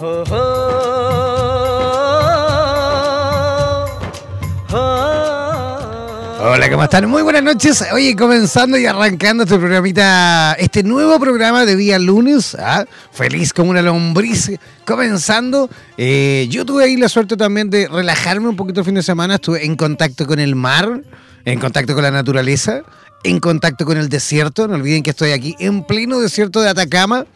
Hola, ¿cómo están? Muy buenas noches. Oye, comenzando y arrancando este programita, este nuevo programa de día lunes, ¿ah? feliz como una lombriz, comenzando. Eh, yo tuve ahí la suerte también de relajarme un poquito el fin de semana, estuve en contacto con el mar, en contacto con la naturaleza, en contacto con el desierto. No olviden que estoy aquí en pleno desierto de Atacama,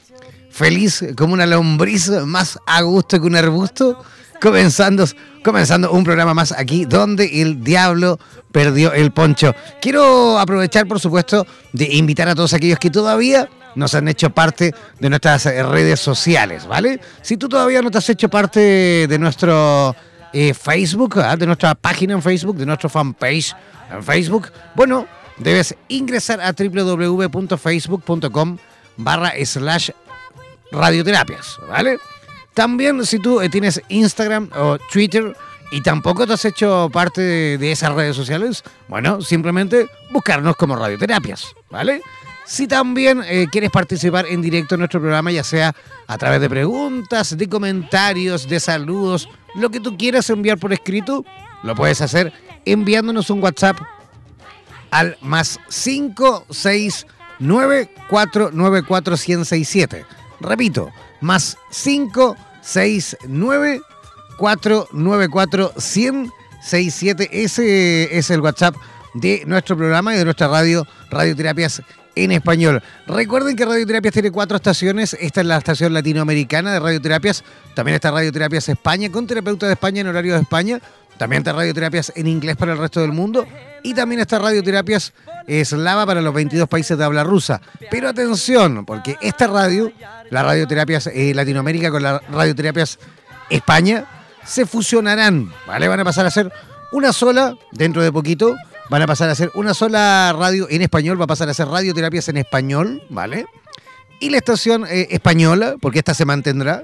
feliz como una lombriz, más a gusto que un arbusto comenzando, comenzando un programa más aquí donde el diablo perdió el poncho. Quiero aprovechar, por supuesto, de invitar a todos aquellos que todavía nos han hecho parte de nuestras redes sociales, ¿vale? Si tú todavía no te has hecho parte de nuestro eh, Facebook, ¿ah? de nuestra página en Facebook, de nuestro fanpage en Facebook, bueno, debes ingresar a www.facebook.com barra slash radioterapias, ¿vale? También si tú eh, tienes Instagram o Twitter y tampoco te has hecho parte de, esas redes sociales, bueno, simplemente buscarnos como radioterapias, ¿vale? Si también eh, quieres participar en directo en nuestro programa, ya sea a través de preguntas, de comentarios, de saludos, lo que tú quieras enviar por escrito, lo puedes hacer enviándonos un WhatsApp al más 569 494 167 Repito, más 569 494 167 Ese es el WhatsApp de nuestro programa y de nuestra radio, Radioterapias en español. Recuerden que Radioterapias tiene cuatro estaciones. Esta es la estación latinoamericana de Radioterapias. También está Radioterapias España, con terapeuta de España en horario de España. También está Radioterapias en inglés para el resto del mundo. Y también está Radioterapias eslava para los 22 países de habla rusa. Pero atención, porque esta radio, la Radioterapias eh, Latinoamérica con la Radioterapias España, se fusionarán, ¿vale? Van a pasar a ser una sola dentro de poquito. Van a pasar a ser una sola radio en español, va a pasar a ser radioterapias en español, ¿vale? Y la estación eh, española, porque esta se mantendrá,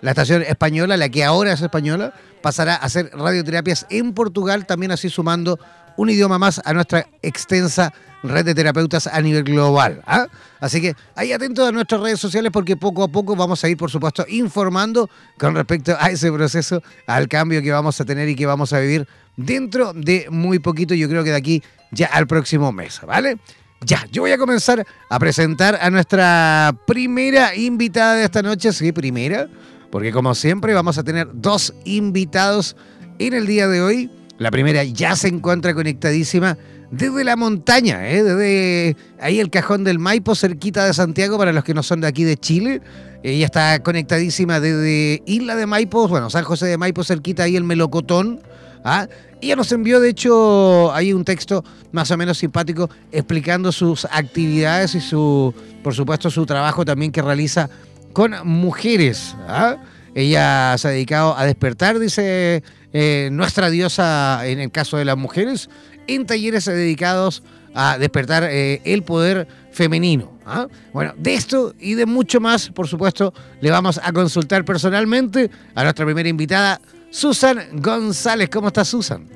la estación española, la que ahora es española, pasará a ser radioterapias en Portugal, también así sumando un idioma más a nuestra extensa red de terapeutas a nivel global. ¿ah? Así que ahí atentos a nuestras redes sociales porque poco a poco vamos a ir, por supuesto, informando con respecto a ese proceso, al cambio que vamos a tener y que vamos a vivir dentro de muy poquito, yo creo que de aquí ya al próximo mes, ¿vale? Ya, yo voy a comenzar a presentar a nuestra primera invitada de esta noche, sí, primera, porque como siempre vamos a tener dos invitados en el día de hoy. La primera ya se encuentra conectadísima desde la montaña, ¿eh? desde ahí el cajón del Maipo, cerquita de Santiago, para los que no son de aquí de Chile. Ella está conectadísima desde Isla de Maipo, bueno, San José de Maipo, cerquita ahí el Melocotón, ¿ah? Ella nos envió, de hecho, ahí un texto más o menos simpático explicando sus actividades y su, por supuesto, su trabajo también que realiza con mujeres. ¿ah? Ella se ha dedicado a despertar, dice eh, nuestra diosa en el caso de las mujeres, en talleres dedicados a despertar eh, el poder femenino. ¿ah? Bueno, de esto y de mucho más, por supuesto, le vamos a consultar personalmente a nuestra primera invitada, Susan González. ¿Cómo estás, Susan?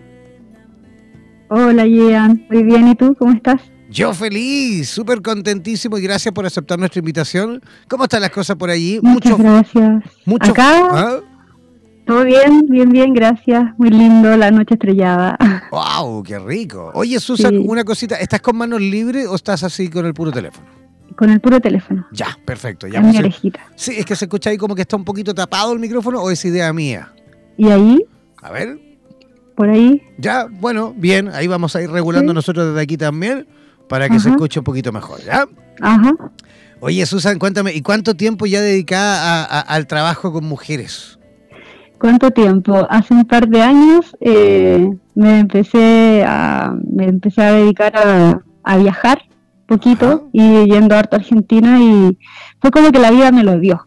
Hola, Ian. Muy bien. ¿Y tú? ¿Cómo estás? Yo feliz, súper contentísimo y gracias por aceptar nuestra invitación. ¿Cómo están las cosas por allí? Muchas gracias. Mucho, Acá, ¿ah? todo bien, bien, bien, gracias. Muy lindo, la noche estrellada. ¡Wow! ¡Qué rico! Oye, Susan, una cosita, ¿estás con manos libres o estás así con el puro teléfono? Con el puro teléfono. Ya, perfecto. Ya mi orejita. Sí, es que se escucha ahí como que está un poquito tapado el micrófono o es idea mía. ¿Y ahí? A ver. ¿Por ahí? Ya, bueno, bien, ahí vamos a ir regulando nosotros desde aquí también para que se escuche un poquito mejor, ¿ya? Ajá. Oye, Susan, cuéntame, ¿y cuánto tiempo ya dedicada al trabajo con mujeres? ¿Cuánto tiempo? Hace un par de años eh, me empecé a me empecé a dedicar a, viajar poquito y yendo harto a Argentina y fue como que la vida me lo dio.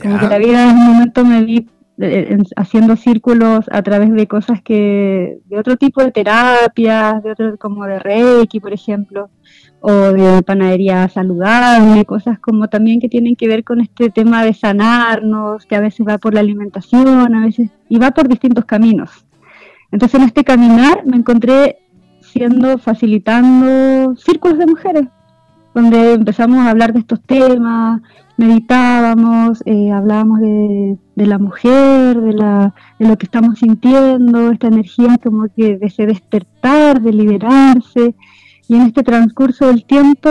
Como que la vida en un momento me vi haciendo círculos a través de cosas que, de otro tipo de terapias, de otro, como de Reiki, por ejemplo, o de panadería saludable, cosas como también que tienen que ver con este tema de sanarnos, que a veces va por la alimentación, a veces, y va por distintos caminos. Entonces en este caminar me encontré siendo, facilitando círculos de mujeres, donde empezamos a hablar de estos temas, meditábamos, eh, hablábamos de, la mujer, de, la, de lo que estamos sintiendo, esta energía como que de despertar, de liberarse. Y en este transcurso del tiempo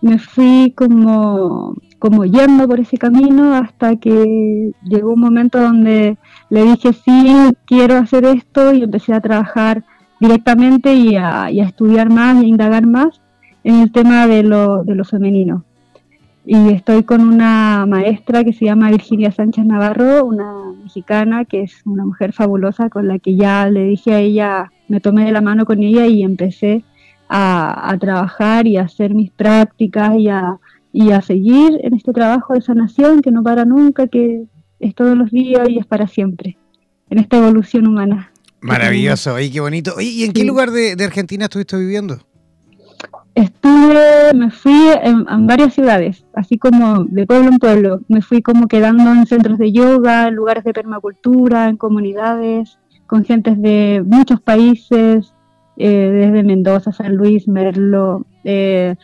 me fui como, como yendo por ese camino hasta que llegó un momento donde le dije, sí, quiero hacer esto y empecé a trabajar directamente y a, y a estudiar más a indagar más en el tema de lo, de lo femenino y estoy con una maestra que se llama Virginia Sánchez Navarro, una mexicana que es una mujer fabulosa con la que ya le dije a ella, me tomé de la mano con ella y empecé a, trabajar y a hacer mis prácticas y a, y a seguir en este trabajo de sanación que no para nunca, que es todos los días y es para siempre, en esta evolución humana. Maravilloso, oye, qué bonito. ¿y en qué lugar de, de Argentina estuviste viviendo? Estuve, me fui en, varias ciudades, así como de pueblo en pueblo. Me fui como quedando en centros de yoga, en lugares de permacultura, en comunidades, con gentes de muchos países, eh, desde Mendoza, San Luis, Merlo, eh,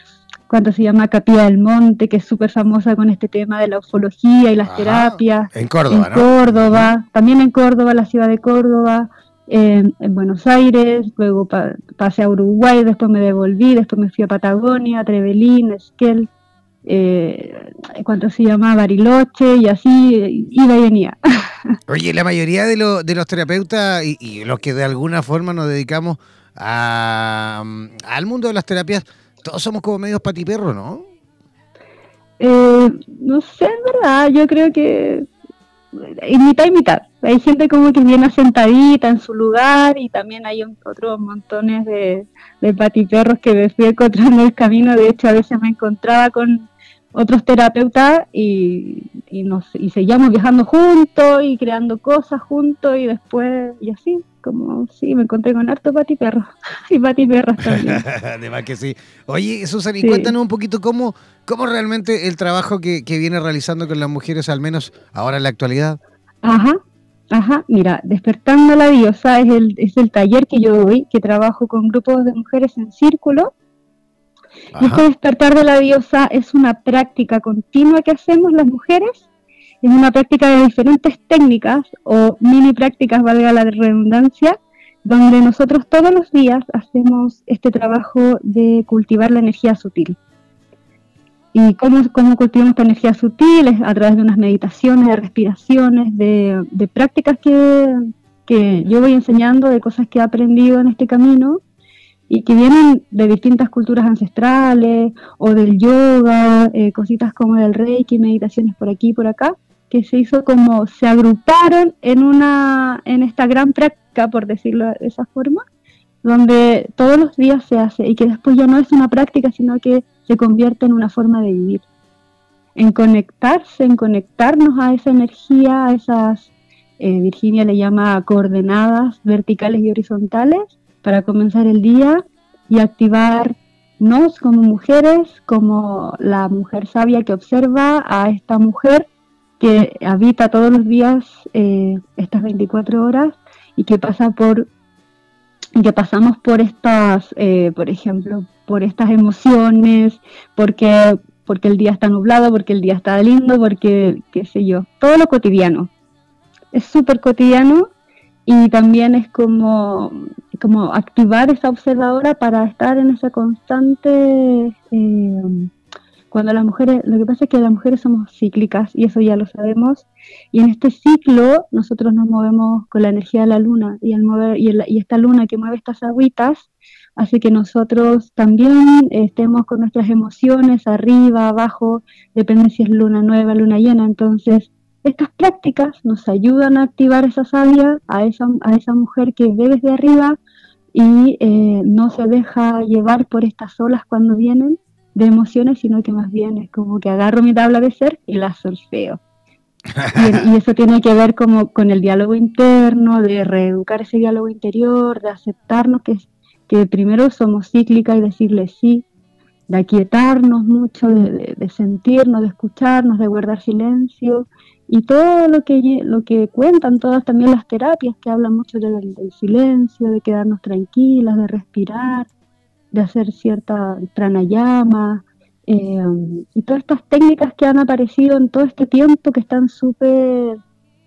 ¿cuánto se llama? Capilla del Monte, que es súper famosa con este tema de la ufología y las terapias. En Córdoba, en Córdoba, también en Córdoba, la ciudad de Córdoba en, Buenos Aires, luego pasé a Uruguay, después me devolví, después me fui a Patagonia, a Trevelín, Esquel, eh, ¿cuánto se llama? Bariloche, y así iba y venía. Oye, la mayoría de, de los terapeutas y, los que de alguna forma nos dedicamos a, al mundo de las terapias, todos somos como medios patiperros, ¿no? Eh, no sé, en verdad, yo creo que y mitad y mitad. Hay gente como que viene asentadita en su lugar y también hay otros montones de, de patiperros que me fui encontrando el camino. De hecho, a veces me encontraba con otros terapeutas y, y, nos, y seguíamos viajando juntos y creando cosas juntos y después, y así, como sí, me encontré con harto patiperros y patiperros también. Además que sí. Oye, Susana, y cuéntanos un poquito cómo, cómo realmente el trabajo que, que viene realizando con las mujeres, al menos ahora en la actualidad. Ajá, Ajá, mira, Despertando la Diosa es el, es el taller que yo doy, que trabajo con grupos de mujeres en círculo y este despertar de la diosa es una práctica continua que hacemos las mujeres, es una práctica de diferentes técnicas o mini prácticas, valga la redundancia, donde nosotros todos los días hacemos este trabajo de cultivar la energía sutil. ¿Y cómo, cómo cultivamos esta energía sutil? Es a través de unas meditaciones, de respiraciones, de, prácticas que, que yo voy enseñando, de cosas que he aprendido en este camino y que vienen de distintas culturas ancestrales o del yoga, eh, cositas como del reiki, meditaciones por aquí y por acá, que se hizo como, se agruparon en, una, en esta gran práctica, por decirlo de esa forma, donde todos los días se hace y que después ya no es una práctica, sino que se convierte en una forma de vivir. En conectarse, en conectarnos a esa energía, a esas, eh, Virginia le llama coordenadas verticales y horizontales, para comenzar el día y activarnos como mujeres, como la mujer sabia que observa a esta mujer que habita todos los días eh, estas 24 horas y que pasa por que pasamos por estas, eh, por ejemplo, por estas emociones, porque, porque el día está nublado, porque el día está lindo, porque, qué sé yo, todo lo cotidiano. Es súper cotidiano y también es como, como activar esa observadora para estar en esa constante... Eh, cuando las mujeres, lo que pasa es que las mujeres somos cíclicas y eso ya lo sabemos, y en este ciclo nosotros nos movemos con la energía de la luna y, el mover, y, y esta luna que mueve estas agüitas hace que nosotros también estemos con nuestras emociones arriba, abajo, depende si es luna nueva, luna llena, entonces estas prácticas nos ayudan a activar esa sabia, a esa, a esa mujer que ve desde arriba y eh, no se deja llevar por estas olas cuando vienen de emociones, sino que más bien es como que agarro mi tabla de ser y la solfeo. y, y, eso tiene que ver como con el diálogo interno, de reeducar ese diálogo interior, de aceptarnos que, que primero somos cíclicas y decirle sí, de aquietarnos mucho, de, de, sentirnos, de escucharnos, de guardar silencio y todo lo que, lo que cuentan todas también las terapias que hablan mucho del, del silencio, de quedarnos tranquilas, de respirar, de hacer cierta pranayama eh, y todas estas técnicas que han aparecido en todo este tiempo que están súper,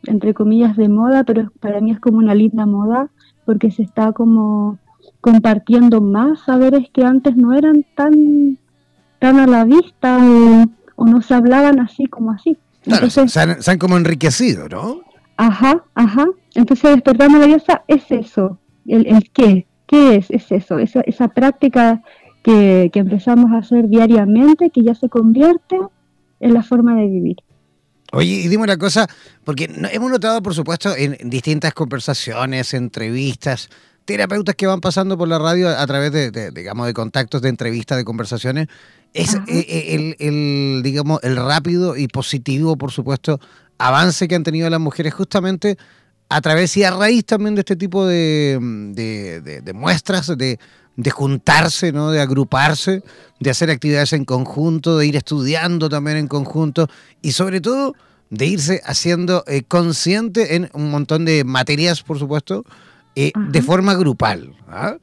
entre comillas, de moda, pero para mí es como una linda moda porque se está como compartiendo más saberes que antes no eran tan, tan a la vista o, no se hablaban así como así. Entonces, se, han, como enriquecido, ¿no? Ajá, ajá. Entonces despertar la diosa es eso, el, el qué, ¿Qué es? Es eso, esa, esa práctica que, empezamos a hacer diariamente, que ya se convierte en la forma de vivir. Oye, y dime una cosa, porque hemos notado, por supuesto, en distintas conversaciones, entrevistas, terapeutas que van pasando por la radio a través de, digamos, de contactos, de entrevistas, de conversaciones, es eh, eh, el, el, digamos, el rápido y positivo, por supuesto, avance que han tenido las mujeres justamente a través y a raíz también de este tipo de, muestras, de, juntarse, ¿no? de agruparse, de hacer actividades en conjunto, de ir estudiando también en conjunto y sobre todo de irse haciendo eh, consciente en un montón de materias, por supuesto, eh, de forma grupal. ¿ah?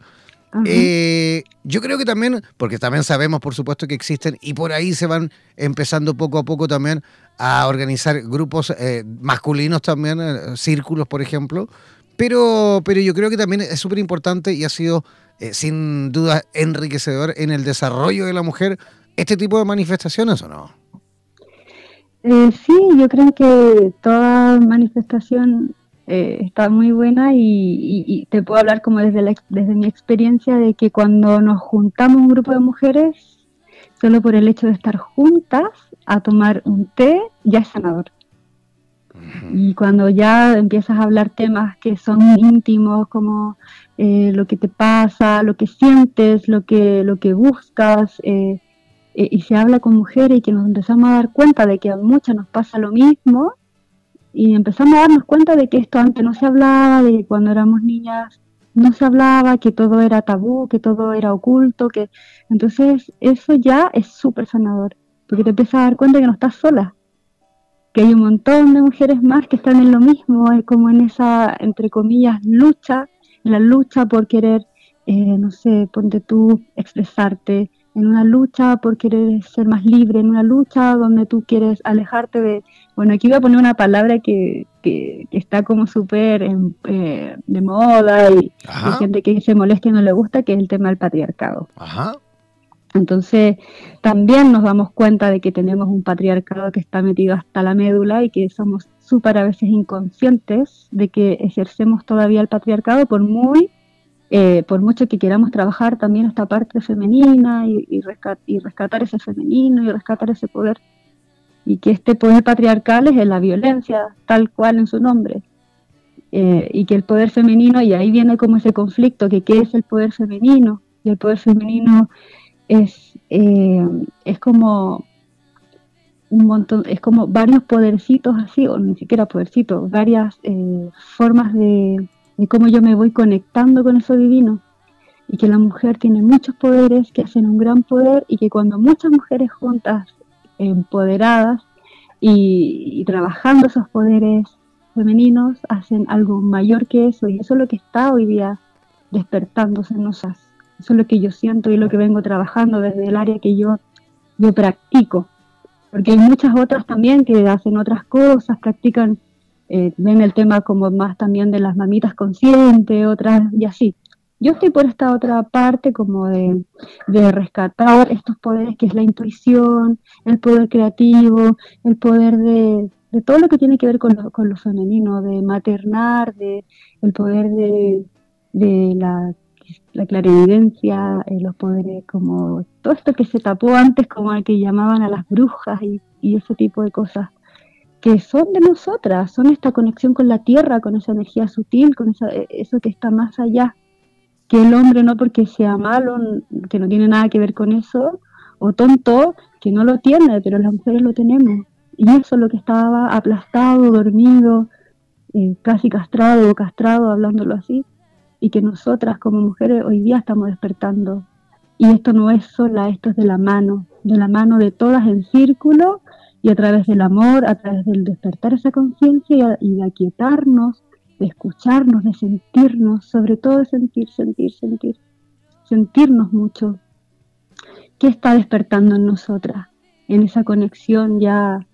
Eh, yo creo que también, porque también sabemos, por supuesto, que existen y por ahí se van empezando poco a poco también a organizar grupos eh, masculinos también, eh, círculos, por ejemplo. Pero, pero yo creo que también es súper importante y ha sido sin duda enriquecedor en el desarrollo de la mujer este tipo de manifestaciones, ¿o no? sí, yo creo que toda manifestación eh, está muy buena y, te puedo hablar como desde, desde mi experiencia de que cuando nos juntamos un grupo de mujeres, solo por el hecho de estar juntas a tomar un té, ya es sanador. Y cuando ya empiezas a hablar temas que son íntimos, como eh, lo que te pasa, lo que sientes, lo que, lo que buscas, eh, y se habla con mujeres y que nos empezamos a dar cuenta de que a muchas nos pasa lo mismo, y empezamos a darnos cuenta de que esto antes no se hablaba, de que cuando éramos niñas no se hablaba, que todo era tabú, que todo era oculto, que entonces eso ya es súper sanador, porque te empiezas a dar cuenta que no estás sola, que hay un montón de mujeres más que están en lo mismo, como en esa, entre comillas, lucha, en la lucha por querer, eh, no sé, ponte tú, expresarte, en una lucha por querer ser más libre, en una lucha donde tú quieres alejarte de... Bueno, aquí voy a poner una palabra que, que, está como súper eh, de moda y hay gente que se molesta y no le gusta, que es el tema del patriarcado. Ajá. Entonces, también nos damos cuenta de que tenemos un patriarcado que está metido hasta la médula y que somos súper a veces inconscientes de que ejercemos todavía el patriarcado por muy eh, por mucho que queramos trabajar también esta parte femenina y, y, rescatar ese femenino y rescatar ese poder, y que este poder patriarcal es la violencia, tal cual en su nombre. eh, y que el poder femenino, y ahí viene como ese conflicto, que qué es el poder femenino, y el poder femenino es, eh, es como un montón, es como varios podercitos así, o ni siquiera podercitos, varias eh, formas de, de cómo yo me voy conectando con eso divino y que la mujer tiene muchos poderes que hacen un gran poder y que cuando muchas mujeres juntas, empoderadas y trabajando esos poderes femeninos hacen algo mayor que eso y eso es lo que está hoy día despertándose en. Eso es lo que yo siento y lo que vengo trabajando desde el área que yo, yo practico. Porque hay muchas otras también que hacen otras cosas, practican, eh, ven el tema como más también de las mamitas conscientes, otras y así. Yo estoy por esta otra parte como de, de, rescatar estos poderes que es la intuición, el poder creativo, el poder de, de todo lo que tiene que ver con lo, con lo femenino, de maternar, de el poder de, de la, la clarividencia, eh, los poderes como todo esto que se tapó antes como el que llamaban a las brujas y, y ese tipo de cosas que son de nosotras, son esta conexión con la tierra, con esa energía sutil, con esa, eh, eso que está más allá, que el hombre no porque sea malo, que no tiene nada que ver con eso, o tonto, que no lo tiene, pero las mujeres lo tenemos. Y eso es lo que estaba aplastado, dormido, eh, casi castrado o castrado, hablándolo así, y que nosotras como mujeres hoy día estamos despertando. Y esto no es sola, esto es de la mano, de la mano de todas en círculo y a través del amor, a través del despertar esa conciencia y, de aquietarnos, de escucharnos, de sentirnos, sobre todo de sentir, sentir, sentir, sentirnos mucho. ¿Qué está despertando en nosotras? En esa conexión ya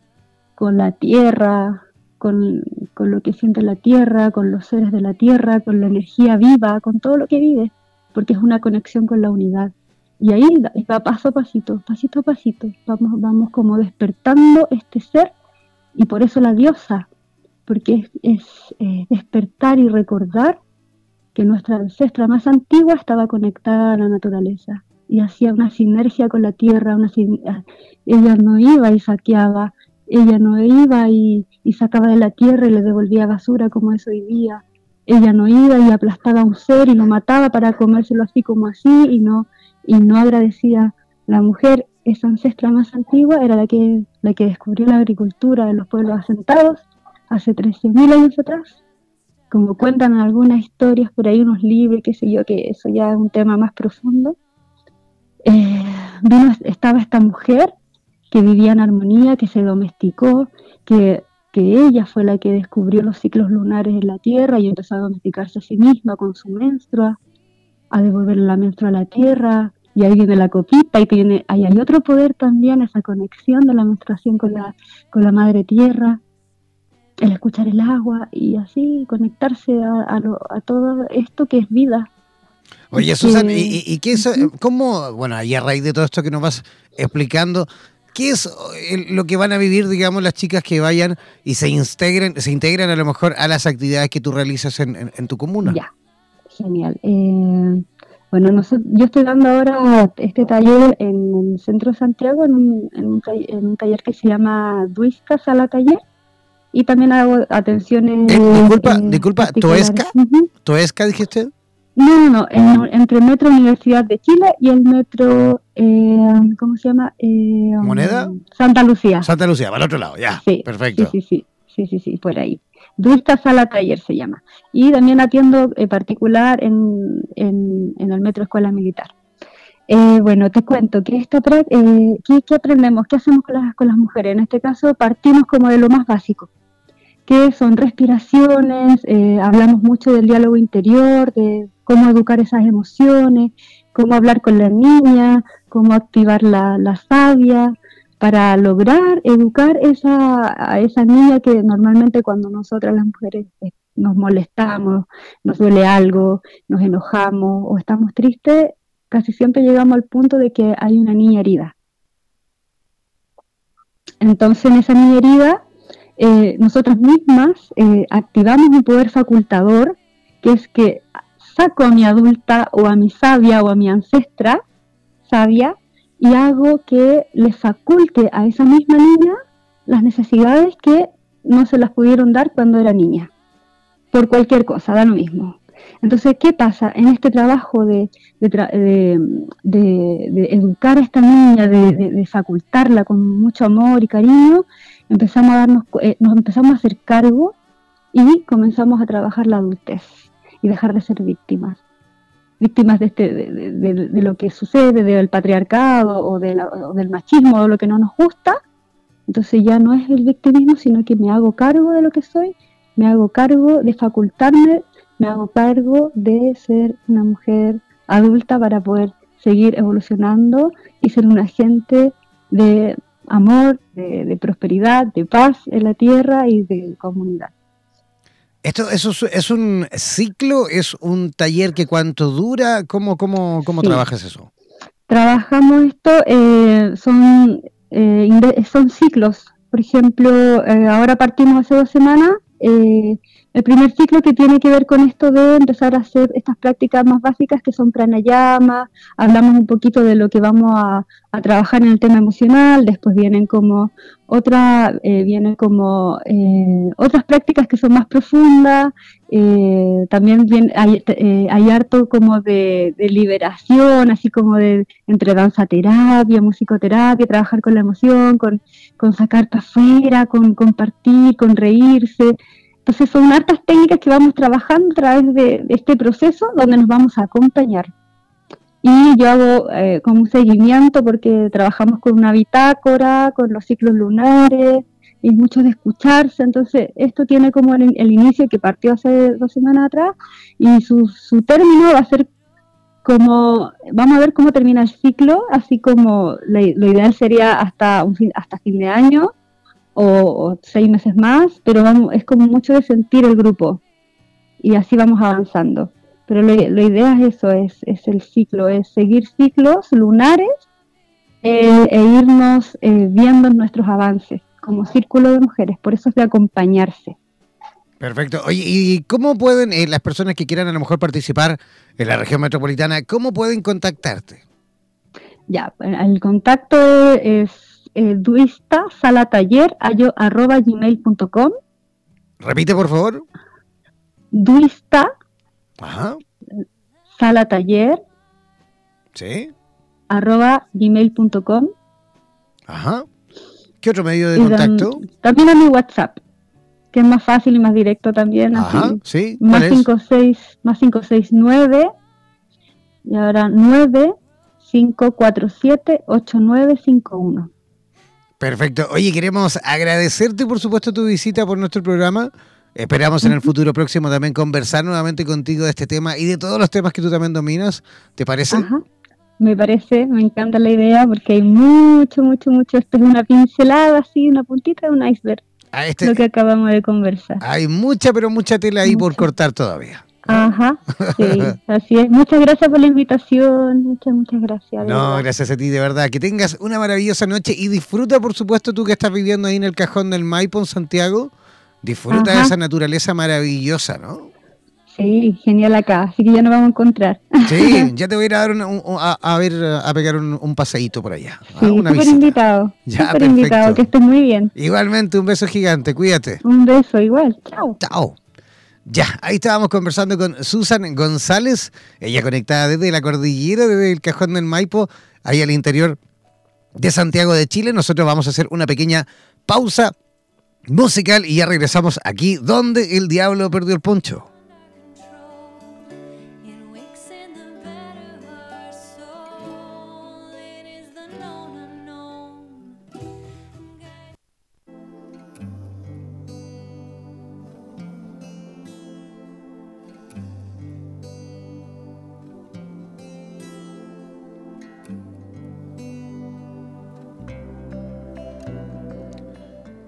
con la tierra, con, lo que siente la tierra, con los seres de la tierra, con la energía viva, con todo lo que vive, porque es una conexión con la unidad. Y ahí va paso a pasito, pasito a pasito, vamos, vamos como despertando este ser y por eso la diosa, porque es, eh, despertar y recordar que nuestra ancestra más antigua estaba conectada a la naturaleza y hacía una sinergia con la tierra, una, ella no iba y saqueaba, ella no iba y, sacaba de la tierra y le devolvía basura como eso hoy día. Ella no iba y aplastaba a un ser y lo mataba para comérselo así como así y no, y no agradecía. La mujer, esa ancestra más antigua, era la que, la que descubrió la agricultura de los pueblos asentados hace 13.000 años atrás. Como cuentan algunas historias por ahí, unos libros, qué sé yo, que eso ya es un tema más profundo. Eh, vino, estaba esta mujer que vivía en armonía, que se domesticó, que, ella fue la que descubrió los ciclos lunares en la Tierra y empezó a domesticarse a sí misma con su menstrua, a devolverle la menstrua a la Tierra, y ahí viene la copita, y tiene, hay otro poder también, esa conexión de la menstruación con la, con la Madre Tierra, el escuchar el agua y así conectarse a, a todo esto que es vida, Oye, Susan, ¿y, y, qué es, cómo, bueno, y a raíz de todo esto que nos vas explicando, ¿Qué es eh, lo que van a vivir, digamos, las chicas que vayan y se integren, se integran a lo mejor a las actividades que tú realizas en, tu comuna? Ya, genial. Eh, bueno, yo estoy dando ahora este taller en el centro de Santiago, en un, taller, que se llama Duisca Sala Taller, y también hago atenciones. Eh, disculpa, disculpa, ¿Toesca? ¿Toesca dijiste? No, no, no, entre el Metro Universidad de Chile y el Metro, eh, ¿cómo se llama? Eh, ¿Moneda? Santa Lucía. Santa Lucía, para el otro lado, ya. Sí, perfecto. Sí, sí, sí, sí, sí, por ahí. Duista Sala Taller se llama. Y también atiendo en particular en, en, el Metro Escuela Militar. Eh, bueno, te cuento que esta eh, ¿qué, aprendemos? ¿Qué hacemos con las, con las mujeres? En este caso partimos como de lo más básico, que son respiraciones, hablamos mucho del diálogo interior, de cómo educar esas emociones, cómo hablar con la niña, cómo activar la, la sabia, para lograr educar esa, a esa niña que normalmente cuando nosotras las mujeres eh, nos molestamos, nos duele algo, nos enojamos o estamos tristes, casi siempre llegamos al punto de que hay una niña herida. Entonces en esa niña herida, eh, nosotras mismas eh, activamos un poder facultador, que es que saco a mi adulta o a mi sabia o a mi ancestra sabia y hago que le faculte a esa misma niña las necesidades que no se las pudieron dar cuando era niña. por cualquier cosa, da lo mismo. Entonces, ¿qué pasa? En este trabajo de, de, educar a esta niña, de, facultarla con mucho amor y cariño, empezamos a darnos, eh, nos empezamos a hacer cargo y comenzamos a trabajar la adultez y dejar de ser víctimas. Víctimas de, este, de, lo que sucede, del patriarcado o, o del machismo o lo que no nos gusta. Entonces ya no es el victimismo, sino que me hago cargo de lo que soy, me hago cargo de facultarme me hago cargo de ser una mujer adulta para poder seguir evolucionando y ser un agente de amor, de, prosperidad, de paz en la tierra y de comunidad. ¿Esto eso es un ciclo? ¿Es un taller que cuánto dura? ¿Cómo, cómo, cómo trabajas eso? Trabajamos esto, eh, son, eh, son ciclos. Por ejemplo, eh, ahora partimos hace dos semanas el primer ciclo que tiene que ver con esto de empezar a hacer estas prácticas más básicas que son pranayama, hablamos un poquito de lo que vamos a, trabajar en el tema emocional, después vienen como otra, eh, vienen como eh, otras prácticas que son más profundas, eh, también hay, hay, harto como de, liberación, así como de entre danza terapia, musicoterapia, trabajar con la emoción, con, con sacar para afuera, con compartir, con reírse. Entonces son hartas técnicas que vamos trabajando a través de, este proceso donde nos vamos a acompañar. Y yo hago eh, como un seguimiento porque trabajamos con una bitácora, con los ciclos lunares, y mucho de escucharse. Entonces, esto tiene como el, inicio que partió hace dos semanas atrás y su, su término va a ser vamos a ver cómo termina el ciclo, así como lo ideal sería hasta, un hasta fin de año, o, seis meses más, pero vamos, es como mucho de sentir el grupo y así vamos avanzando. Pero la idea es eso, es, es, el ciclo, es seguir ciclos lunares eh, e irnos eh, viendo nuestros avances como círculo de mujeres, por eso es de acompañarse. Perfecto. Oye, ¿y cómo pueden eh, las personas que quieran a lo mejor participar en la región metropolitana, cómo pueden contactarte? Ya, el contacto es eh, duista salataller arroba gmail.com. Repite, por favor. Duista Ajá. salataller sí. arroba gmail.com. Ajá. ¿Qué otro medio de contacto? También a mi WhatsApp, que es más fácil y más directo también. Ajá, sí. Más, 56, más 569 y ahora 9 547 8951. Perfecto. Oye, queremos agradecerte, por supuesto, tu visita por nuestro programa. Esperamos en el futuro próximo también conversar nuevamente contigo de este tema y de todos los temas que tú también dominas. ¿Te parece? Ajá. Me parece, me encanta la idea porque hay mucho, mucho, mucho. Esto es una pincelada, así, una puntita de un iceberg. Este lo que acabamos de conversar. Hay mucha, pero mucha tela ahí por cortar todavía. Ajá, sí, así es. Muchas gracias por la invitación, muchas, muchas gracias. No, gracias a ti, de verdad. Que tengas una maravillosa noche y disfruta, por supuesto, tú que estás viviendo ahí en el cajón del Maipo, en Santiago. Disfruta de esa naturaleza maravillosa, ¿no? Sí, genial acá, así que ya nos vamos a encontrar. Sí, ya te voy a ir a dar a, ver, a pegar un, paseíto por allá. Sí, súper invitado. Ya, invitado, que estés muy bien. Igualmente, un beso gigante, cuídate. Un beso, igual. Chao. Chao. Ya, ahí estábamos conversando con Susan González, ella conectada desde la cordillera, desde el cajón del Maipo, ahí al interior de Santiago de Chile. Nosotros vamos a hacer una pequeña pausa musical y ya regresamos aquí donde el diablo perdió el poncho.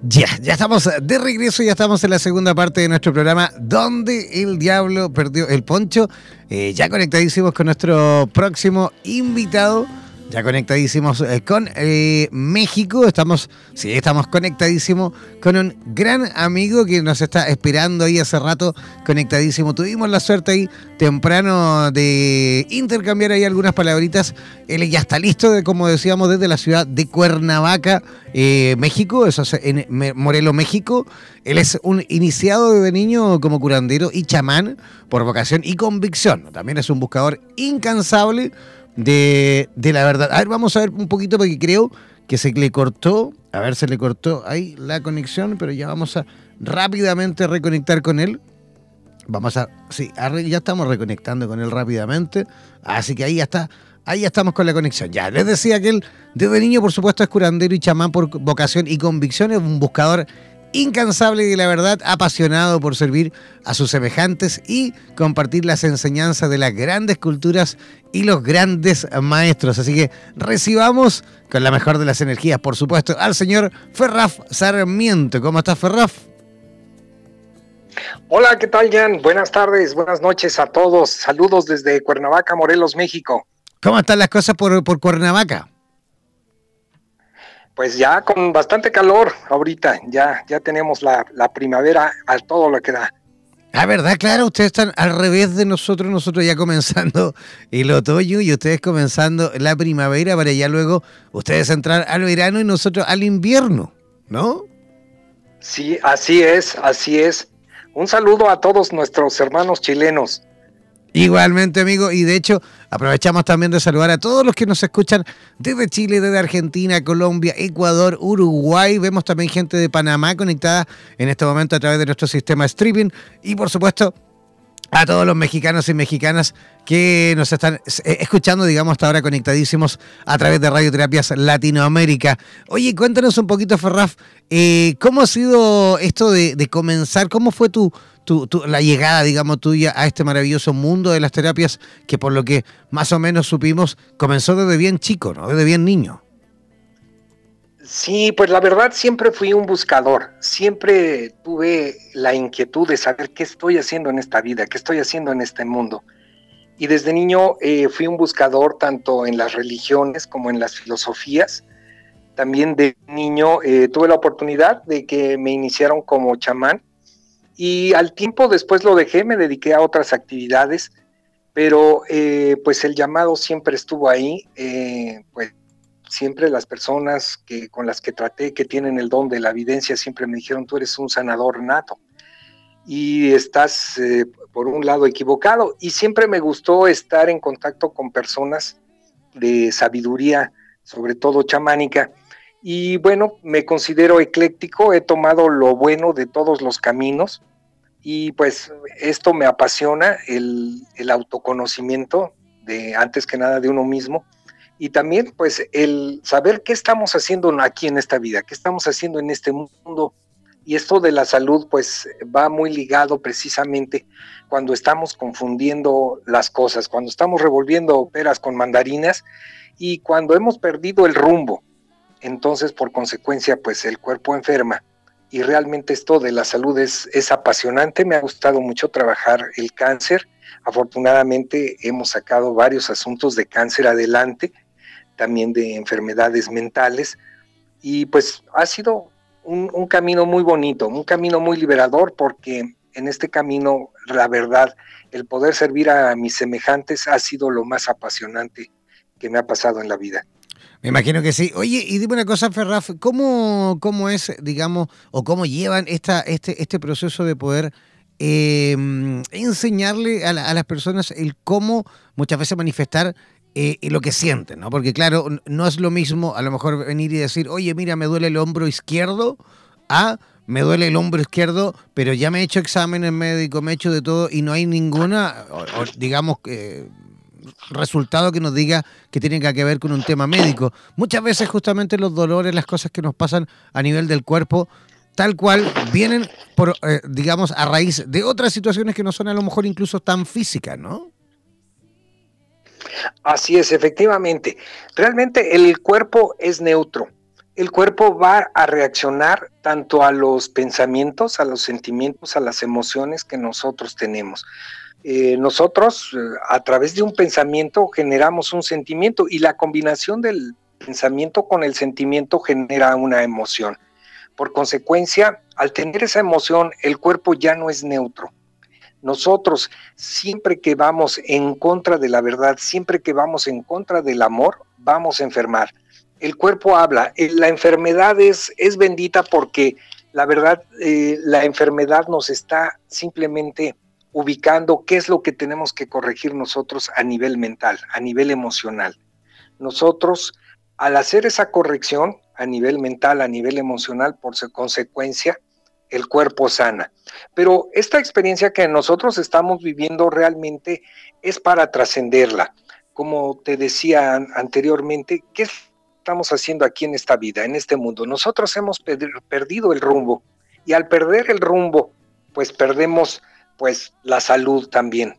Ya, ya estamos de regreso, ya estamos en la segunda parte de nuestro programa, donde el diablo perdió el poncho. Eh, ya conectadísimos con nuestro próximo invitado, Ya conectadísimos eh, con eh, México, estamos, sí, estamos conectadísimos con un gran amigo que nos está esperando ahí hace rato, conectadísimo. Tuvimos la suerte ahí temprano de intercambiar ahí algunas palabritas. Él ya está listo, de, como decíamos, desde la ciudad de Cuernavaca, eh, México, eso es en Morelos, México. Él es un iniciado desde niño como curandero y chamán por vocación y convicción. También es un buscador incansable de, la verdad. A ver, vamos a ver un poquito porque creo que se le cortó, a ver, se le cortó ahí la conexión, pero ya vamos a rápidamente reconectar con él. Vamos a, sí, ya estamos reconectando con él rápidamente, así que ahí ya está, ahí ya estamos con la conexión. Ya, les decía que él desde niño, por supuesto, es curandero y chamán por vocación y convicción, es un buscador incansable y la verdad apasionado por servir a sus semejantes y compartir las enseñanzas de las grandes culturas y los grandes maestros. Así que recibamos con la mejor de las energías, por supuesto, al señor Ferraf Sarmiento. ¿Cómo estás, Ferraf? Hola, ¿qué tal, Jan? Buenas tardes, buenas noches a todos. Saludos desde Cuernavaca, Morelos, México. ¿Cómo están las cosas por, por Cuernavaca? Pues ya con bastante calor ahorita, ya, ya tenemos la, primavera a todo lo que da. La verdad, claro, ustedes están al revés de nosotros, nosotros ya comenzando el otoño y ustedes comenzando la primavera para ya luego ustedes entrar al verano y nosotros al invierno, ¿no? Sí, así es, así es. Un saludo a todos nuestros hermanos chilenos. Igualmente, amigo, y de hecho aprovechamos también de saludar a todos los que nos escuchan desde Chile, desde Argentina, Colombia, Ecuador, Uruguay. Vemos también gente de Panamá conectada en este momento a través de nuestro sistema streaming y por supuesto a todos los mexicanos y mexicanas que nos están eh, escuchando, digamos, hasta ahora conectadísimos a través de Radioterapias Latinoamérica. Oye, cuéntanos un poquito, Ferraf, eh, ¿cómo ha sido esto de, comenzar? ¿Cómo fue tu, la llegada, digamos, tuya a este maravilloso mundo de las terapias que por lo que más o menos supimos comenzó desde bien chico, ¿no? Desde bien niño. Sí, pues la verdad siempre fui un buscador, siempre tuve la inquietud de saber qué estoy haciendo en esta vida, qué estoy haciendo en este mundo. Y desde niño eh, fui un buscador tanto en las religiones como en las filosofías. También de niño eh, tuve la oportunidad de que me iniciaron como chamán y al tiempo después lo dejé, me dediqué a otras actividades, pero eh, pues el llamado siempre estuvo ahí, pues siempre las personas que, con las que traté que tienen el don de la evidencia siempre me dijeron, tú eres un sanador nato y estás eh, por un lado equivocado. Y siempre me gustó estar en contacto con personas de sabiduría, sobre todo chamánica. Y bueno, me considero ecléctico, he tomado lo bueno de todos los caminos y pues esto me apasiona, el, autoconocimiento de antes que nada de uno mismo y también pues el saber qué estamos haciendo aquí en esta vida, qué estamos haciendo en este mundo. Y esto de la salud pues va muy ligado precisamente cuando estamos confundiendo las cosas, cuando estamos revolviendo peras con mandarinas y cuando hemos perdido el rumbo. Entonces por consecuencia pues el cuerpo enferma. Y realmente esto de la salud es, apasionante, me ha gustado mucho trabajar el cáncer. Afortunadamente hemos sacado varios asuntos de cáncer adelante también de enfermedades mentales. Y pues ha sido un, camino muy bonito, un camino muy liberador, porque en este camino, la verdad, el poder servir a mis semejantes ha sido lo más apasionante que me ha pasado en la vida. Me imagino que sí. Oye, y dime una cosa, Ferraf, ¿cómo, cómo es, digamos, o cómo llevan esta, este, este proceso de poder em, enseñarle a, las personas el cómo muchas veces manifestar eh, lo que sienten, ¿no? Porque claro, no es lo mismo a lo mejor venir y decir, oye, mira, me duele el hombro izquierdo, a me duele el hombro izquierdo, pero ya me he hecho exámenes médicos, me he hecho de todo y no hay ninguna, digamos, eh, resultado que nos diga que tiene que ver con un tema médico. Muchas veces justamente los dolores, las cosas que nos pasan a nivel del cuerpo, tal cual vienen por, eh, digamos, a raíz de otras situaciones que no son a lo mejor incluso tan físicas, ¿no? Así es, efectivamente. Realmente el cuerpo es neutro. El cuerpo va a reaccionar tanto a los pensamientos, a los sentimientos, a las emociones que nosotros tenemos. Eh, nosotros eh, a través de un pensamiento generamos un sentimiento y la combinación del pensamiento con el sentimiento genera una emoción. Por consecuencia, al tener esa emoción, el cuerpo ya no es neutro. Nosotros, siempre que vamos en contra de la verdad, siempre que vamos en contra del amor, vamos a enfermar. El cuerpo habla, eh, la enfermedad es, es bendita porque la verdad, la enfermedad nos está simplemente ubicando qué es lo que tenemos que corregir nosotros a nivel mental, a nivel emocional. Nosotros, al hacer esa corrección a nivel mental, a nivel emocional, por consecuencia, el cuerpo sana. Pero esta experiencia que nosotros estamos viviendo realmente es para trascenderla. Como te decía anteriormente, ¿qué estamos haciendo aquí en esta vida, en este mundo? Nosotros hemos perdido el rumbo y al perder el rumbo, pues perdemos pues la salud también.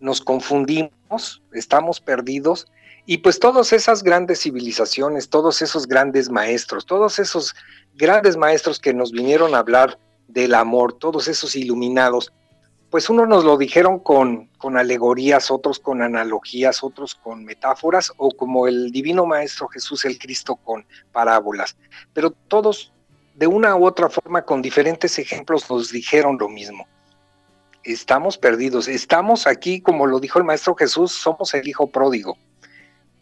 Nos confundimos, estamos perdidos y pues todas esas grandes civilizaciones, todos esos grandes maestros, todos esos grandes maestros que nos vinieron a hablar del amor, todos esos iluminados, pues unos nos lo dijeron con, con alegorías, otros con analogías, otros con metáforas o como el divino maestro Jesús el Cristo con parábolas, pero todos de una u otra forma con diferentes ejemplos nos dijeron lo mismo estamos perdidos. Estamos aquí, como lo dijo el Maestro Jesús, somos el Hijo pródigo.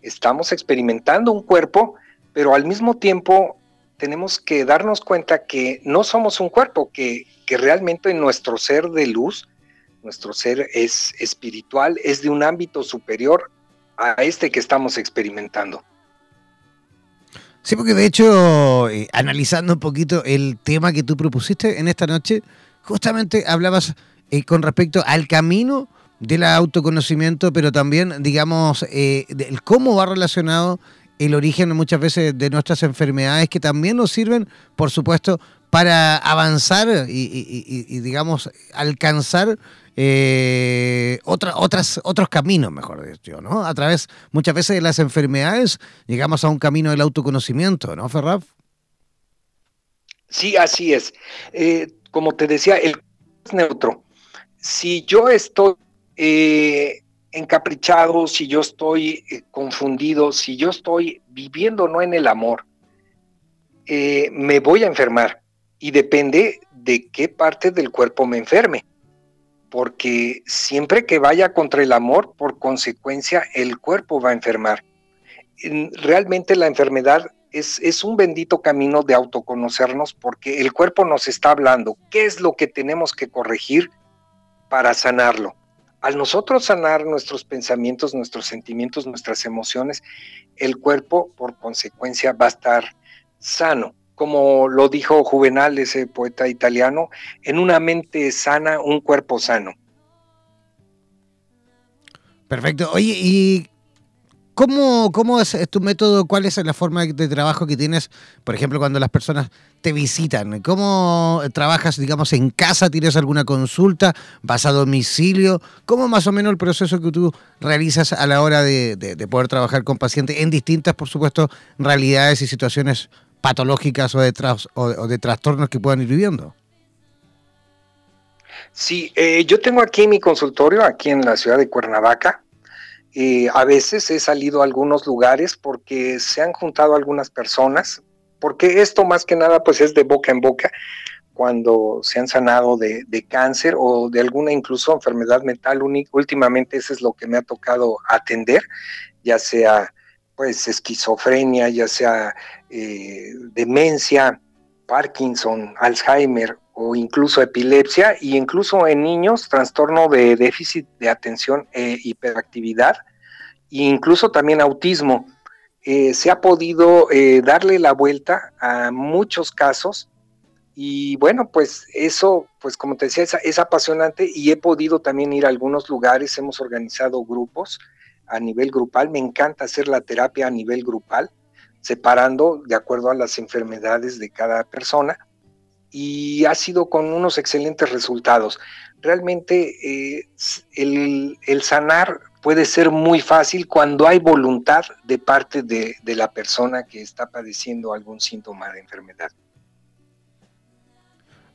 Estamos experimentando un cuerpo, pero al mismo tiempo tenemos que darnos cuenta que no somos un cuerpo, que, que realmente nuestro ser de luz, nuestro ser es espiritual, es de un ámbito superior a este que estamos experimentando. Sí, porque de hecho, eh, analizando un poquito el tema que tú propusiste en esta noche, justamente hablabas eh, con respecto al camino del autoconocimiento, pero también, digamos, eh, cómo va relacionado el origen muchas veces de nuestras enfermedades, que también nos sirven, por supuesto, para avanzar y, digamos, alcanzar eh, otras, otros caminos, mejor dicho, ¿no? A través, muchas veces, de las enfermedades, llegamos a un camino del autoconocimiento, ¿no, Ferraf? Sí, así es. Eh, como te decía, el es neutro si yo estoy eh, encaprichado, si yo estoy eh, confundido, si yo estoy viviendo no en el amor, eh, me voy a enfermar y depende de qué parte del cuerpo me enferme. Porque siempre que vaya contra el amor, por consecuencia, el cuerpo va a enfermar. Realmente la enfermedad es, es, un bendito camino de autoconocernos porque el cuerpo nos está hablando qué es lo que tenemos que corregir para sanarlo. Al nosotros sanar nuestros pensamientos, nuestros sentimientos, nuestras emociones, el cuerpo por consecuencia va a estar sano. Como lo dijo Juvenal, ese poeta italiano, en una mente sana, un cuerpo sano. Perfecto. Oye, ¿y ¿Cómo, ¿Cómo es tu método? ¿Cuál es la forma de trabajo que tienes, por ejemplo, cuando las personas te visitan? ¿Cómo trabajas, digamos, en casa? ¿Tienes alguna consulta? ¿Vas a domicilio? ¿Cómo más o menos el proceso que tú realizas a la hora de, poder trabajar con pacientes en distintas, por supuesto, realidades y situaciones patológicas o de, o de trastornos que puedan ir viviendo? Sí, eh, yo tengo aquí mi consultorio, aquí en la ciudad de Cuernavaca. Eh, a veces he salido a algunos lugares porque se han juntado algunas personas, porque esto más que nada pues es de boca en boca, cuando se han sanado de, cáncer o de alguna incluso enfermedad mental, últimamente eso es lo que me ha tocado atender, ya sea pues esquizofrenia, ya sea eh, demencia, Parkinson, Alzheimer o incluso epilepsia, y incluso en niños trastorno de déficit de atención e hiperactividad, e incluso también autismo. Eh, se ha podido eh, darle la vuelta a muchos casos y bueno, pues eso, pues como te decía, es, apasionante y he podido también ir a algunos lugares, hemos organizado grupos a nivel grupal, me encanta hacer la terapia a nivel grupal, separando de acuerdo a las enfermedades de cada persona y ha sido con unos excelentes resultados. Realmente eh, el, sanar puede ser muy fácil cuando hay voluntad de parte de, la persona que está padeciendo algún síntoma de enfermedad.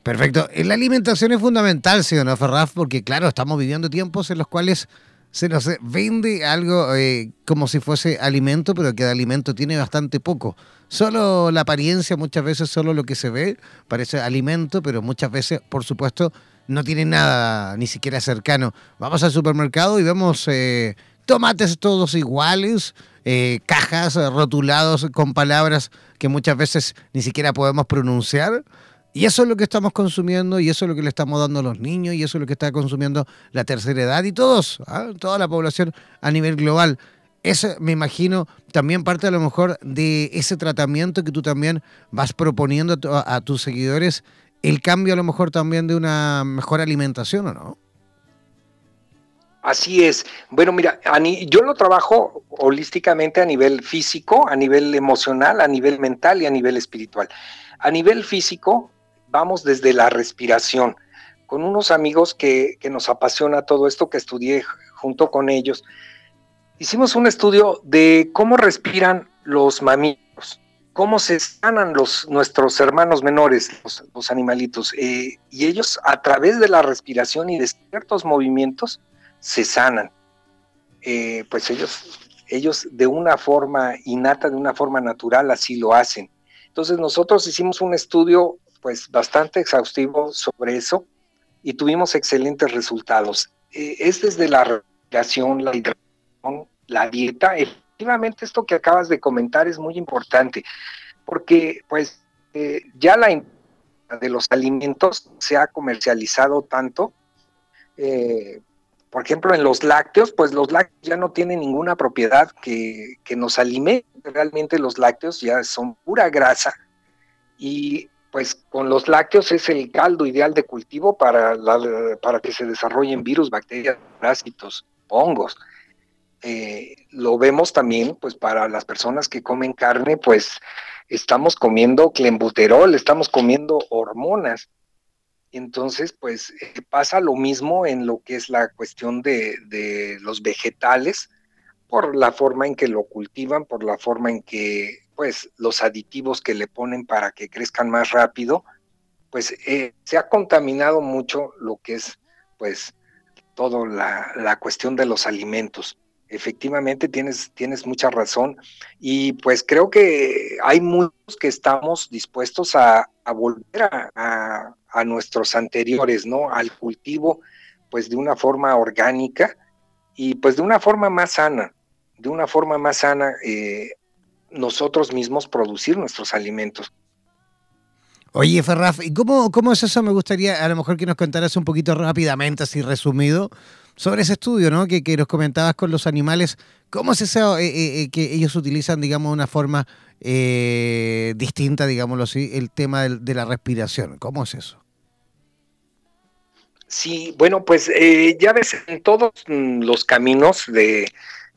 Perfecto. La alimentación es fundamental, ¿sí o no, Ferraf? Porque claro, estamos viviendo tiempos en los cuales se nos vende algo eh, como si fuese alimento, pero que de alimento tiene bastante poco. Solo la apariencia, muchas veces solo lo que se ve parece alimento, pero muchas veces, por supuesto, no tiene nada ni siquiera cercano. Vamos al supermercado y vemos eh, tomates todos iguales, eh, cajas rotulados con palabras que muchas veces ni siquiera podemos pronunciar. Y eso es lo que estamos consumiendo y eso es lo que le estamos dando a los niños y eso es lo que está consumiendo la tercera edad y todos, ¿ah? toda la población a nivel global. Eso me imagino también parte a lo mejor de ese tratamiento que tú también vas proponiendo a, tus seguidores, el cambio a lo mejor también de una mejor alimentación o no. Así es. Bueno, mira, yo lo trabajo holísticamente a nivel físico, a nivel emocional, a nivel mental y a nivel espiritual. A nivel físico, vamos desde la respiración. Con unos amigos que, nos apasiona todo esto, que estudié junto con ellos, hicimos un estudio de cómo respiran los mamíferos, cómo se sanan los, nuestros hermanos menores, los, animalitos. Eh, y ellos a través de la respiración y de ciertos movimientos se sanan. Eh, pues ellos, ellos de una forma innata, de una forma natural, así lo hacen. Entonces nosotros hicimos un estudio pues bastante exhaustivo sobre eso y tuvimos excelentes resultados. Eh, es desde la respiración, la hidratación, la dieta. Efectivamente, esto que acabas de comentar es muy importante, porque pues eh, ya la de los alimentos se ha comercializado tanto. Eh, por ejemplo, en los lácteos, pues los lácteos ya no tienen ninguna propiedad que, que nos alimente. Realmente los lácteos ya son pura grasa y pues con los lácteos es el caldo ideal de cultivo para, para que se desarrollen virus, bacterias, parásitos, hongos. Eh, lo vemos también, pues para las personas que comen carne, pues estamos comiendo clenbuterol, estamos comiendo hormonas. Entonces, pues eh, pasa lo mismo en lo que es la cuestión de, de los vegetales, por la forma en que lo cultivan, por la forma en que pues los aditivos que le ponen para que crezcan más rápido, pues eh, se ha contaminado mucho lo que es pues toda la, cuestión de los alimentos. Efectivamente tienes, tienes mucha razón y pues creo que hay muchos que estamos dispuestos a, volver a, a, nuestros anteriores, ¿no? Al cultivo pues de una forma orgánica y pues de una forma más sana, de una forma más sana. Eh, nosotros mismos producir nuestros alimentos. Oye, Ferraf, ¿y cómo, cómo es eso? Me gustaría a lo mejor que nos contaras un poquito rápidamente, así resumido, sobre ese estudio, ¿no? Que, que nos comentabas con los animales. ¿Cómo es eso eh, eh, eh, que ellos utilizan, digamos, de una forma distinta, digámoslo así, el tema de, la respiración? ¿Cómo es eso? Sí, bueno, pues ya ves, en todos mm, los caminos de,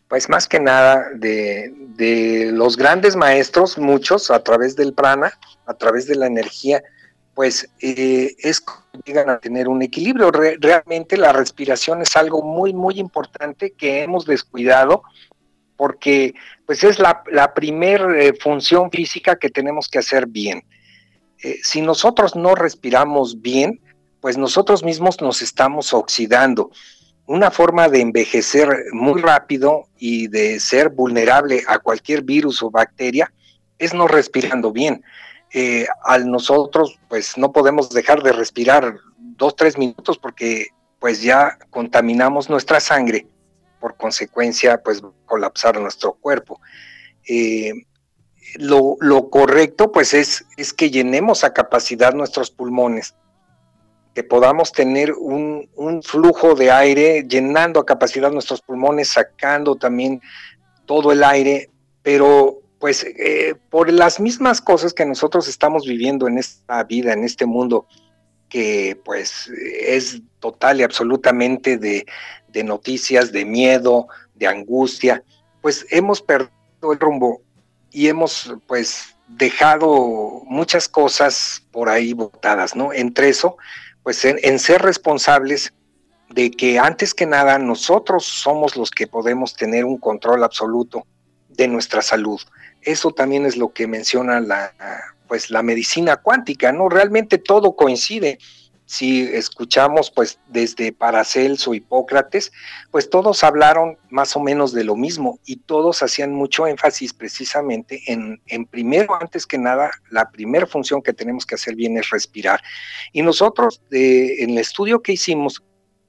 pues más que nada de, los grandes maestros, muchos a través del prana, a través de la energía, pues eh, es llegan a tener un equilibrio. realmente la respiración es algo muy, muy importante que hemos descuidado porque pues es la, la primer eh, función física que tenemos que hacer bien. Eh, si nosotros no respiramos bien, pues nosotros mismos nos estamos oxidando una forma de envejecer muy rápido y de ser vulnerable a cualquier virus o bacteria es no respirando bien. Eh, al nosotros, pues no podemos dejar de respirar dos, tres minutos porque pues ya contaminamos nuestra sangre, por consecuencia, pues colapsar nuestro cuerpo. Eh, lo, lo, correcto, pues es, es que llenemos a capacidad nuestros pulmones que podamos tener un, flujo de aire llenando a capacidad nuestros pulmones, sacando también todo el aire, pero pues eh, por las mismas cosas que nosotros estamos viviendo en esta vida, en este mundo, que pues es total y absolutamente de, de noticias, de miedo, de angustia, pues hemos perdido el rumbo y hemos pues dejado muchas cosas por ahí botadas, ¿no? Entre eso, pues en, ser responsables de que antes que nada nosotros somos los que podemos tener un control absoluto de nuestra salud. Eso también es lo que menciona la, pues, la medicina cuántica, ¿no? Realmente todo coincide si escuchamos pues desde Paracelso, Hipócrates, pues todos hablaron más o menos de lo mismo y todos hacían mucho énfasis precisamente en, en primero, antes que nada, la primera función que tenemos que hacer bien es respirar. Y nosotros, en el estudio que hicimos,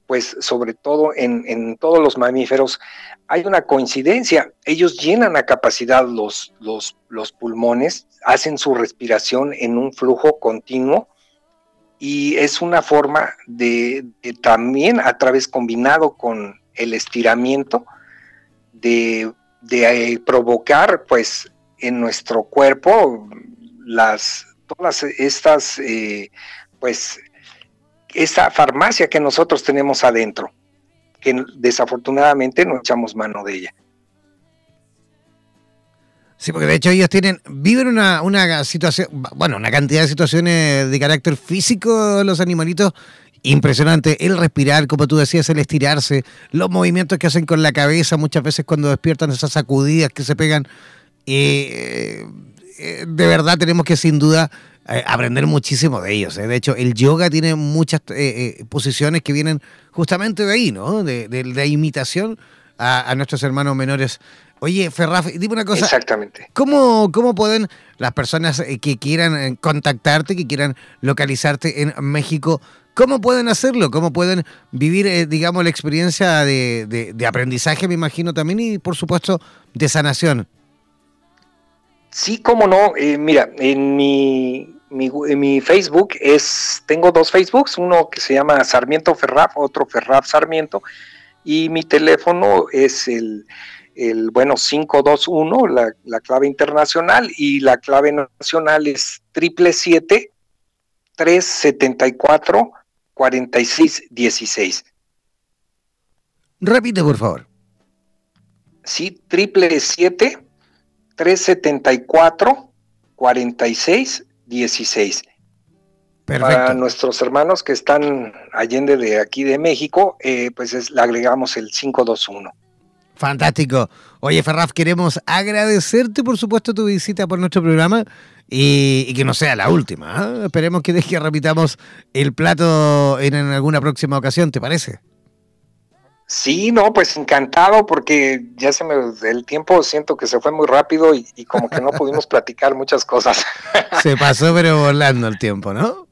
pues sobre todo en, en, todos los mamíferos, hay una coincidencia. Ellos llenan a capacidad los, los, los pulmones, hacen su respiración en un flujo continuo y es una forma de, también a través combinado con el estiramiento de, de, provocar pues en nuestro cuerpo las todas estas eh, pues esta farmacia que nosotros tenemos adentro que desafortunadamente no echamos mano de ella Sí, porque de hecho ellos tienen, viven una, una situación, bueno, una cantidad de situaciones de carácter físico, los animalitos, impresionante. El respirar, como tú decías, el estirarse, los movimientos que hacen con la cabeza, muchas veces cuando despiertan esas sacudidas que se pegan. Eh, eh, de verdad tenemos que sin duda eh, aprender muchísimo de ellos. De hecho, el yoga tiene muchas posiciones que vienen justamente de ahí, ¿no? De, de, imitación a, a nuestros hermanos menores Oye, Ferraf, dime una cosa. Exactamente. ¿Cómo, cómo pueden las personas eh, que quieran eh, contactarte, que quieran localizarte en México, cómo pueden hacerlo? ¿Cómo pueden vivir, eh, digamos, la experiencia de, aprendizaje, me imagino también, y por supuesto, de sanación? Sí, cómo no. mira, en mi, en mi Facebook es, tengo dos Facebooks, uno que se llama Sarmiento Ferraf, otro Ferraf Sarmiento, y mi teléfono es el el bueno 521, la, la clave internacional, y la clave nacional es triple 374 4616. Repite, por favor. Sí, triple 374 4616. Para nuestros hermanos que están allende de aquí de México, eh, pues le agregamos el 521. Fantástico. Oye, Ferraf, queremos agradecerte, por supuesto, tu visita por nuestro programa y, que no sea la última. ¿ah? Esperemos que, que repitamos el plato en, alguna próxima ocasión, ¿te parece? Sí, no, pues encantado porque ya se me el tiempo siento que se fue muy rápido y, y como que no pudimos platicar muchas cosas. se pasó pero volando el tiempo, ¿no?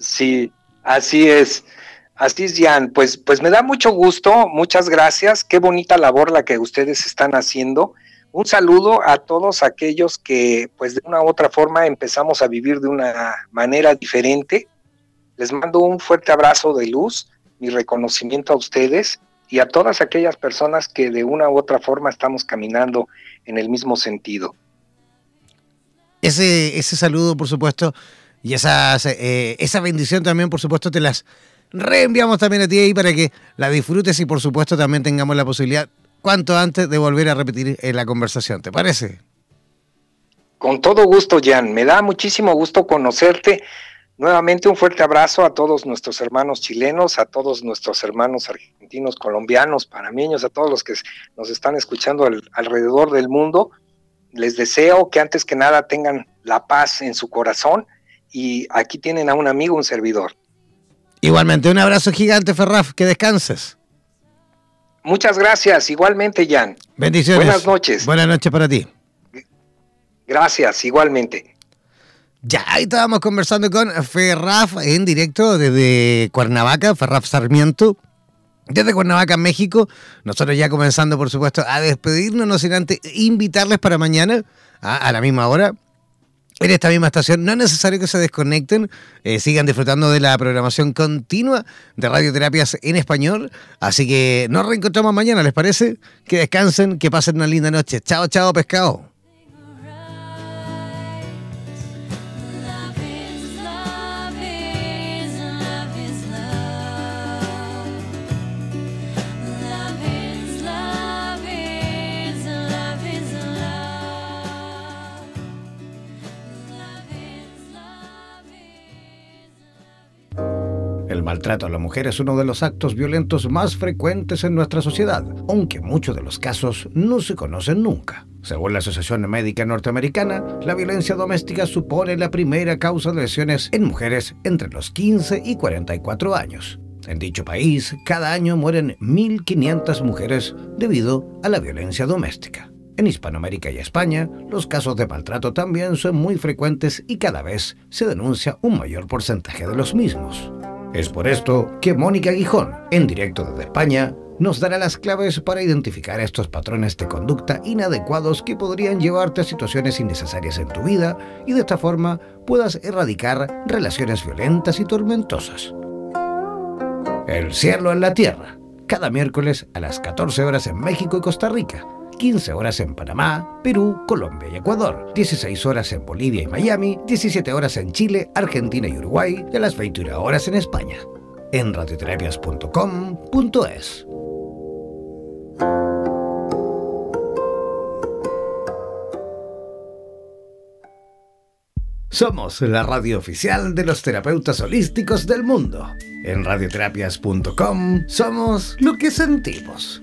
Sí, así es. Así es, Jan. Pues, pues me da mucho gusto, muchas gracias. Qué bonita labor la que ustedes están haciendo. Un saludo a todos aquellos que, pues de una u otra forma, empezamos a vivir de una manera diferente. Les mando un fuerte abrazo de luz, mi reconocimiento a ustedes y a todas aquellas personas que de una u otra forma estamos caminando en el mismo sentido. Ese, ese saludo, por supuesto, y esa, eh, esa bendición también, por supuesto, te las reenviamos también a ti ahí para que la disfrutes y por supuesto también tengamos la posibilidad cuanto antes de volver a repetir en la conversación. ¿Te parece? Con todo gusto, Jan. Me da muchísimo gusto conocerte. Nuevamente un fuerte abrazo a todos nuestros hermanos chilenos, a todos nuestros hermanos argentinos, colombianos, panameños, a todos los que nos están escuchando alrededor del mundo. Les deseo que antes que nada tengan la paz en su corazón y aquí tienen a un amigo, un servidor. Igualmente, un abrazo gigante, Ferraf, que descanses. Muchas gracias, igualmente, Jan. Bendiciones. Buenas noches. Buenas noches para ti. Gracias, igualmente. Ya, ahí estábamos conversando con Ferraf en directo desde Cuernavaca, Ferraf Sarmiento, desde Cuernavaca, México. Nosotros ya comenzando, por supuesto, a despedirnos, no sin antes invitarles para mañana, a la misma hora, en esta misma estación. No es necesario que se desconecten, eh, sigan disfrutando de la programación continua de radioterapias en español. Así que nos reencontramos mañana, ¿les parece? Que descansen, que pasen una linda noche. Chao, chao, pescado. El maltrato a la mujer es uno de los actos violentos más frecuentes en nuestra sociedad, aunque muchos de los casos no se conocen nunca. Según la Asociación Médica Norteamericana, la violencia doméstica supone la primera causa de lesiones en mujeres entre los 15 y 44 años. En dicho país, cada año mueren 1.500 mujeres debido a la violencia doméstica. En Hispanoamérica y España, los casos de maltrato también son muy frecuentes y cada vez se denuncia un mayor porcentaje de los mismos. Es por esto que Mónica Guijón, en directo desde España, nos dará las claves para identificar estos patrones de conducta inadecuados que podrían llevarte a situaciones innecesarias en tu vida y de esta forma puedas erradicar relaciones violentas y tormentosas. El cielo en la tierra, cada miércoles a las 14 horas en México y Costa Rica 15 horas en Panamá, Perú, Colombia y Ecuador, 16 horas en Bolivia y Miami, 17 horas en Chile, Argentina y Uruguay y a las 21 horas en España. En radioterapias.com.es. Somos la radio oficial de los terapeutas holísticos del mundo. En radioterapias.com somos lo que sentimos.